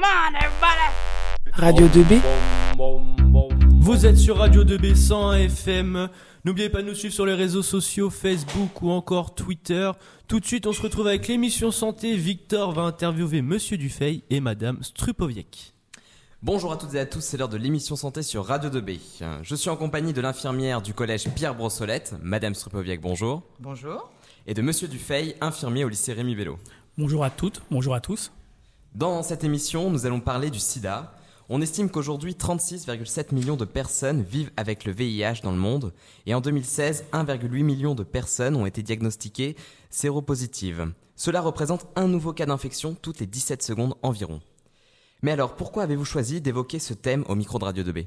Come on, everybody! Radio 2B. Vous êtes sur Radio 2B 100 FM. N'oubliez pas de nous suivre sur les réseaux sociaux, Facebook ou encore Twitter. Tout de suite, on se retrouve avec l'émission Santé. Victor va interviewer Monsieur Dufay et Madame Strupoviec. Bonjour à toutes et à tous, c'est l'heure de l'émission santé sur Radio 2B. Je suis en compagnie de l'infirmière du collège Pierre Brossolette, Madame Strupoviec, bonjour. Bonjour. Et de Monsieur Dufay, infirmier au lycée Rémi Bello. Bonjour à toutes, bonjour à tous. Dans cette émission, nous allons parler du sida. On estime qu'aujourd'hui 36,7 millions de personnes vivent avec le VIH dans le monde et en 2016, 1,8 million de personnes ont été diagnostiquées séropositives. Cela représente un nouveau cas d'infection toutes les 17 secondes environ. Mais alors, pourquoi avez-vous choisi d'évoquer ce thème au micro de Radio 2B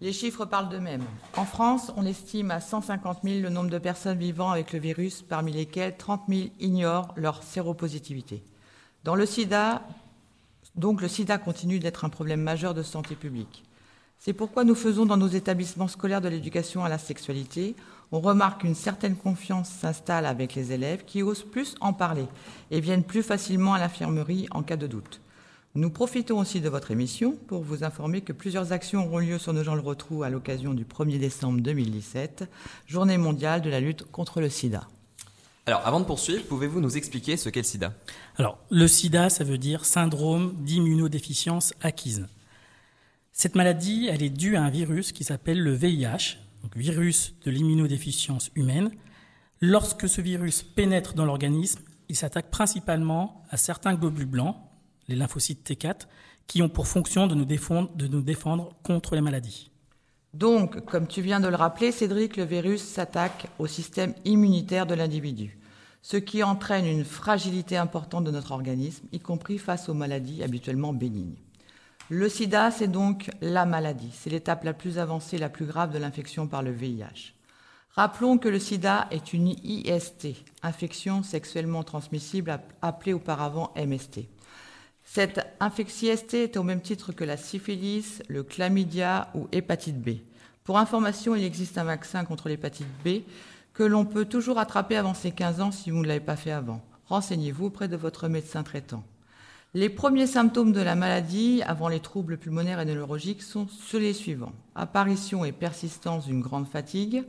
Les chiffres parlent d'eux-mêmes. En France, on estime à 150 000 le nombre de personnes vivant avec le virus, parmi lesquelles 30 000 ignorent leur séropositivité. Dans le sida, donc le sida continue d'être un problème majeur de santé publique. C'est pourquoi nous faisons dans nos établissements scolaires de l'éducation à la sexualité, on remarque qu'une certaine confiance s'installe avec les élèves qui osent plus en parler et viennent plus facilement à l'infirmerie en cas de doute. Nous profitons aussi de votre émission pour vous informer que plusieurs actions auront lieu sur nos gens le retrou à l'occasion du 1er décembre 2017, journée mondiale de la lutte contre le sida. Alors, avant de poursuivre, pouvez-vous nous expliquer ce qu'est le sida? Alors, le sida, ça veut dire syndrome d'immunodéficience acquise. Cette maladie, elle est due à un virus qui s'appelle le VIH, donc virus de l'immunodéficience humaine. Lorsque ce virus pénètre dans l'organisme, il s'attaque principalement à certains globules blancs, les lymphocytes T4, qui ont pour fonction de nous défendre, de nous défendre contre les maladies. Donc, comme tu viens de le rappeler, Cédric, le virus s'attaque au système immunitaire de l'individu, ce qui entraîne une fragilité importante de notre organisme, y compris face aux maladies habituellement bénignes. Le sida, c'est donc la maladie. C'est l'étape la plus avancée, la plus grave de l'infection par le VIH. Rappelons que le sida est une IST, infection sexuellement transmissible appelée auparavant MST. Cette infection IST est au même titre que la syphilis, le chlamydia ou hépatite B. Pour information, il existe un vaccin contre l'hépatite B que l'on peut toujours attraper avant ses 15 ans si vous ne l'avez pas fait avant. Renseignez-vous auprès de votre médecin traitant. Les premiers symptômes de la maladie avant les troubles pulmonaires et neurologiques sont ceux les suivants. Apparition et persistance d'une grande fatigue,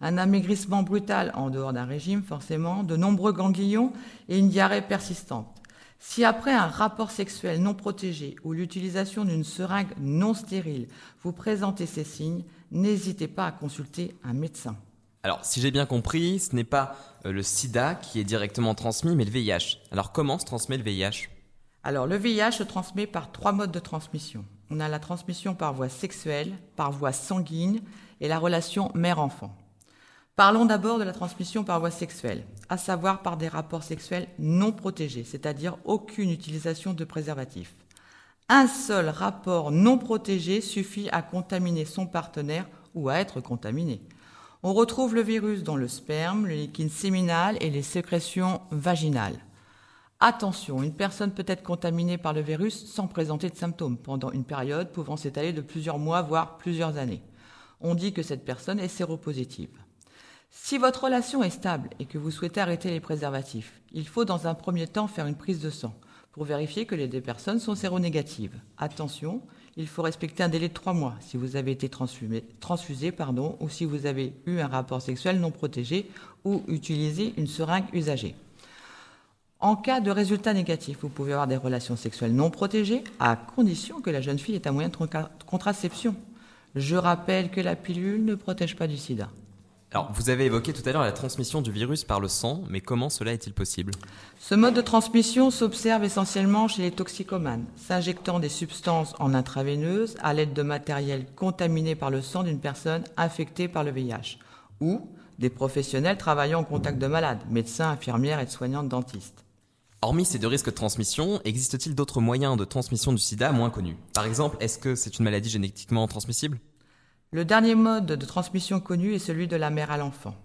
un amaigrissement brutal en dehors d'un régime forcément, de nombreux ganglions et une diarrhée persistante. Si après un rapport sexuel non protégé ou l'utilisation d'une seringue non stérile, vous présentez ces signes, n'hésitez pas à consulter un médecin. Alors, si j'ai bien compris, ce n'est pas euh, le sida qui est directement transmis, mais le VIH. Alors, comment se transmet le VIH Alors, le VIH se transmet par trois modes de transmission. On a la transmission par voie sexuelle, par voie sanguine et la relation mère-enfant. Parlons d'abord de la transmission par voie sexuelle, à savoir par des rapports sexuels non protégés, c'est-à-dire aucune utilisation de préservatif. Un seul rapport non protégé suffit à contaminer son partenaire ou à être contaminé. On retrouve le virus dans le sperme, le liquide séminal et les sécrétions vaginales. Attention, une personne peut être contaminée par le virus sans présenter de symptômes pendant une période pouvant s'étaler de plusieurs mois, voire plusieurs années. On dit que cette personne est séropositive. Si votre relation est stable et que vous souhaitez arrêter les préservatifs, il faut dans un premier temps faire une prise de sang pour vérifier que les deux personnes sont séronégatives. Attention, il faut respecter un délai de trois mois si vous avez été transfusé, pardon, ou si vous avez eu un rapport sexuel non protégé ou utilisé une seringue usagée. En cas de résultat négatif, vous pouvez avoir des relations sexuelles non protégées à condition que la jeune fille ait un moyen de contraception. Je rappelle que la pilule ne protège pas du sida. Alors, vous avez évoqué tout à l'heure la transmission du virus par le sang, mais comment cela est-il possible? Ce mode de transmission s'observe essentiellement chez les toxicomanes, s'injectant des substances en intraveineuse à l'aide de matériel contaminé par le sang d'une personne infectée par le VIH, ou des professionnels travaillant en contact de malades, médecins, infirmières, aides-soignantes, dentistes. Hormis ces deux risques de transmission, existe-t-il d'autres moyens de transmission du sida moins connus? Par exemple, est-ce que c'est une maladie génétiquement transmissible? Le dernier mode de transmission connu est celui de la mère à l'enfant.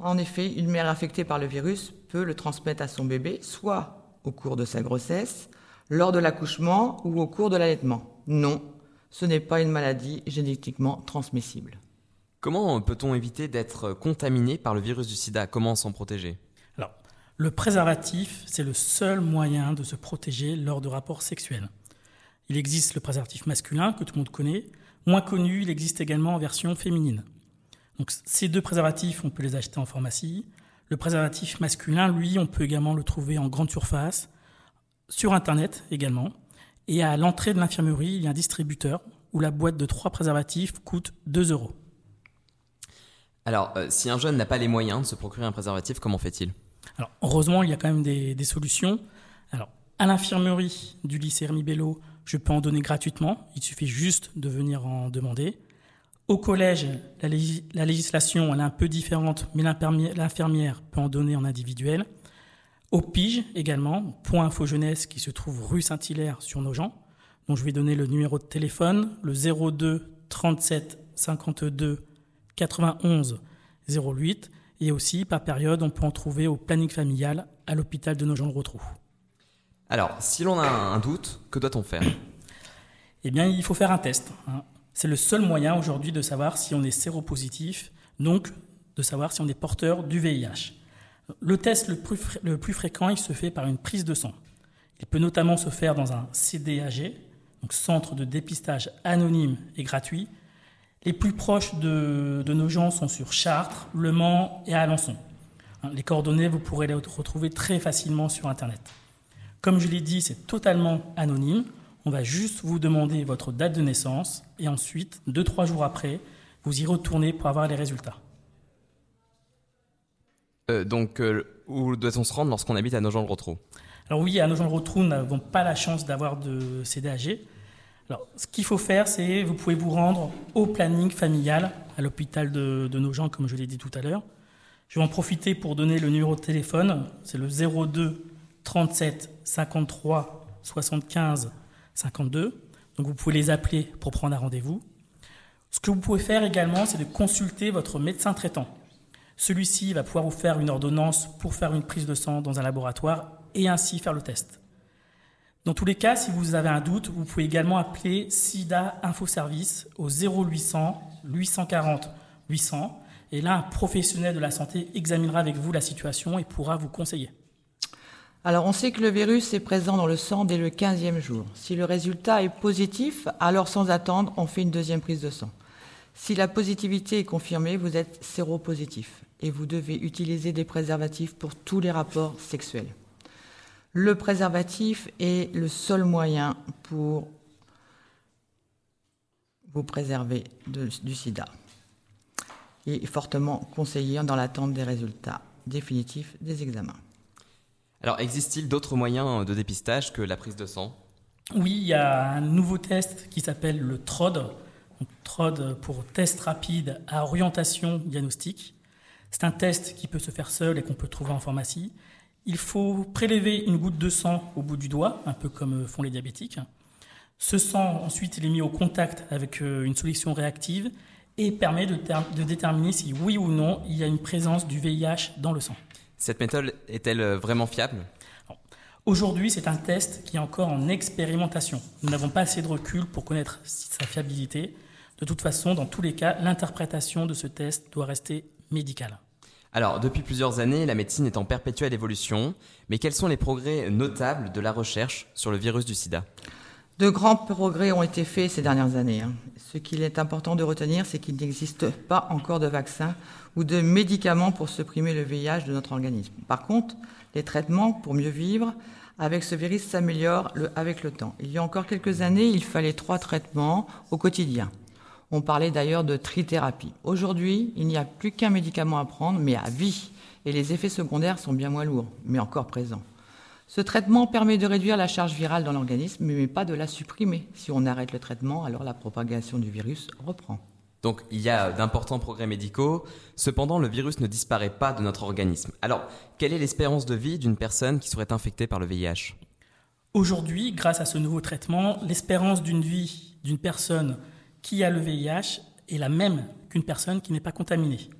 En effet, une mère affectée par le virus peut le transmettre à son bébé, soit au cours de sa grossesse, lors de l'accouchement ou au cours de l'allaitement. Non, ce n'est pas une maladie génétiquement transmissible. Comment peut-on éviter d'être contaminé par le virus du sida? Comment s'en protéger? Alors, le préservatif, c'est le seul moyen de se protéger lors de rapports sexuels. Il existe le préservatif masculin que tout le monde connaît. Moins connu, il existe également en version féminine. Donc ces deux préservatifs, on peut les acheter en pharmacie. Le préservatif masculin, lui, on peut également le trouver en grande surface, sur Internet également. Et à l'entrée de l'infirmerie, il y a un distributeur où la boîte de trois préservatifs coûte 2 euros. Alors, euh, si un jeune n'a pas les moyens de se procurer un préservatif, comment fait-il? Alors, heureusement, il y a quand même des, des solutions. Alors, à l'infirmerie du lycée Hermie Bello, je peux en donner gratuitement. Il suffit juste de venir en demander. Au collège, la, la législation elle est un peu différente, mais l'infirmière peut en donner en individuel. Au PIGE également, point info jeunesse qui se trouve rue Saint-Hilaire sur nos gens, dont je vais donner le numéro de téléphone, le 02 37 52 91 08. Et aussi, par période, on peut en trouver au planning familial à l'hôpital de nos gens de Rotrou. Alors, si l'on a un doute, que doit-on faire Eh bien, il faut faire un test. Hein. C'est le seul moyen aujourd'hui de savoir si on est séropositif, donc de savoir si on est porteur du VIH. Le test le plus, fréquent, il se fait par une prise de sang. Il peut notamment se faire dans un CDAG, donc Centre de dépistage anonyme et gratuit. Les plus proches de, de nos gens sont sur Chartres, Le Mans et Alençon. Hein, les coordonnées, vous pourrez les retrouver très facilement sur Internet. Comme je l'ai dit, c'est totalement anonyme. On va juste vous demander votre date de naissance et ensuite, deux, trois jours après, vous y retournez pour avoir les résultats. Euh, donc, euh, où doit-on se rendre lorsqu'on habite à Nogent-le-Rotrou Alors oui, à Nogent-le-Rotrou, nous n'avons pas la chance d'avoir de CDAG. Alors, ce qu'il faut faire, c'est vous pouvez vous rendre au planning familial à l'hôpital de, de Nogent, comme je l'ai dit tout à l'heure. Je vais en profiter pour donner le numéro de téléphone. C'est le 02 37 53 75 52. Donc vous pouvez les appeler pour prendre un rendez-vous. Ce que vous pouvez faire également, c'est de consulter votre médecin traitant. Celui-ci va pouvoir vous faire une ordonnance pour faire une prise de sang dans un laboratoire et ainsi faire le test. Dans tous les cas, si vous avez un doute, vous pouvez également appeler SIDA Info Service au 0800 840 800 et là, un professionnel de la santé examinera avec vous la situation et pourra vous conseiller. Alors, on sait que le virus est présent dans le sang dès le 15e jour. Si le résultat est positif, alors sans attendre, on fait une deuxième prise de sang. Si la positivité est confirmée, vous êtes séropositif et vous devez utiliser des préservatifs pour tous les rapports sexuels. Le préservatif est le seul moyen pour vous préserver du sida et est fortement conseillé dans l'attente des résultats définitifs des examens. Alors, existe-t-il d'autres moyens de dépistage que la prise de sang? Oui, il y a un nouveau test qui s'appelle le TROD. TROD pour test rapide à orientation diagnostique. C'est un test qui peut se faire seul et qu'on peut trouver en pharmacie. Il faut prélever une goutte de sang au bout du doigt, un peu comme font les diabétiques. Ce sang, ensuite, il est mis au contact avec une solution réactive et permet de, de déterminer si oui ou non il y a une présence du VIH dans le sang. Cette méthode est-elle vraiment fiable? Aujourd'hui, c'est un test qui est encore en expérimentation. Nous n'avons pas assez de recul pour connaître sa fiabilité. De toute façon, dans tous les cas, l'interprétation de ce test doit rester médicale. Alors, depuis plusieurs années, la médecine est en perpétuelle évolution, mais quels sont les progrès notables de la recherche sur le virus du sida? De grands progrès ont été faits ces dernières années. Ce qu'il est important de retenir, c'est qu'il n'existe pas encore de vaccin ou de médicaments pour supprimer le VIH de notre organisme. Par contre, les traitements pour mieux vivre avec ce virus s'améliorent avec le temps. Il y a encore quelques années, il fallait trois traitements au quotidien. On parlait d'ailleurs de trithérapie. Aujourd'hui, il n'y a plus qu'un médicament à prendre, mais à vie. Et les effets secondaires sont bien moins lourds, mais encore présents. Ce traitement permet de réduire la charge virale dans l'organisme, mais pas de la supprimer. Si on arrête le traitement, alors la propagation du virus reprend. Donc il y a d'importants progrès médicaux, cependant le virus ne disparaît pas de notre organisme. Alors, quelle est l'espérance de vie d'une personne qui serait infectée par le VIH Aujourd'hui, grâce à ce nouveau traitement, l'espérance d'une vie d'une personne qui a le VIH est la même qu'une personne qui n'est pas contaminée.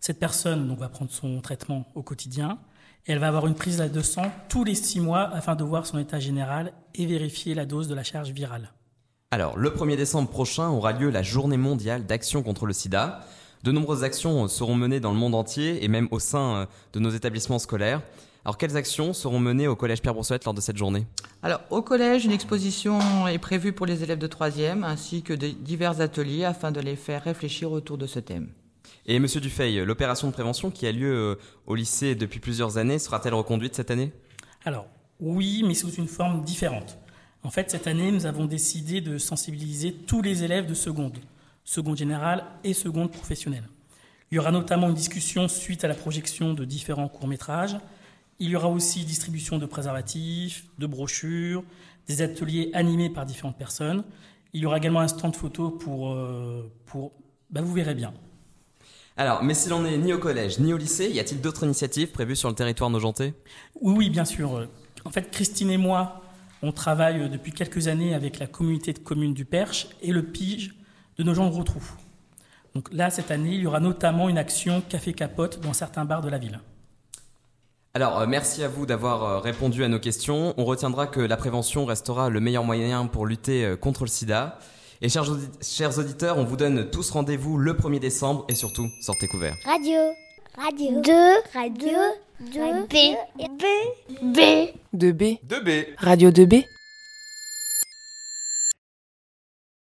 Cette personne donc, va prendre son traitement au quotidien et elle va avoir une prise de sang tous les six mois afin de voir son état général et vérifier la dose de la charge virale. Alors, le 1er décembre prochain aura lieu la journée mondiale d'action contre le sida. De nombreuses actions seront menées dans le monde entier et même au sein de nos établissements scolaires. Alors quelles actions seront menées au Collège Pierre Brossolette lors de cette journée? Alors au collège, une exposition est prévue pour les élèves de 3e ainsi que de divers ateliers afin de les faire réfléchir autour de ce thème. Et Monsieur Dufeil, l'opération de prévention qui a lieu euh, au lycée depuis plusieurs années sera-t-elle reconduite cette année? Alors oui, mais sous une forme différente. En fait, cette année, nous avons décidé de sensibiliser tous les élèves de seconde, seconde générale et seconde professionnelle. Il y aura notamment une discussion suite à la projection de différents courts-métrages. Il y aura aussi distribution de préservatifs, de brochures, des ateliers animés par différentes personnes. Il y aura également un stand photo pour... euh, pour bah, vous verrez bien. Alors, mais s'il n'en est ni au collège ni au lycée, y a-t-il d'autres initiatives prévues sur le territoire nogentais Oui, oui, bien sûr. En fait, Christine et moi, on travaille depuis quelques années avec la communauté de communes du Perche et le PIGE de nos gens Rotrou. Donc là, cette année, il y aura notamment une action café capote dans certains bars de la ville. Alors, euh, merci à vous d'avoir euh, répondu à nos questions. On retiendra que la prévention restera le meilleur moyen pour lutter euh, contre le sida. Et chers, audi- chers auditeurs, on vous donne tous rendez-vous le 1er décembre et surtout, sortez couverts. Radio. Radio. 2. Radio. 2. B. B. B. 2B. 2B. Radio 2B.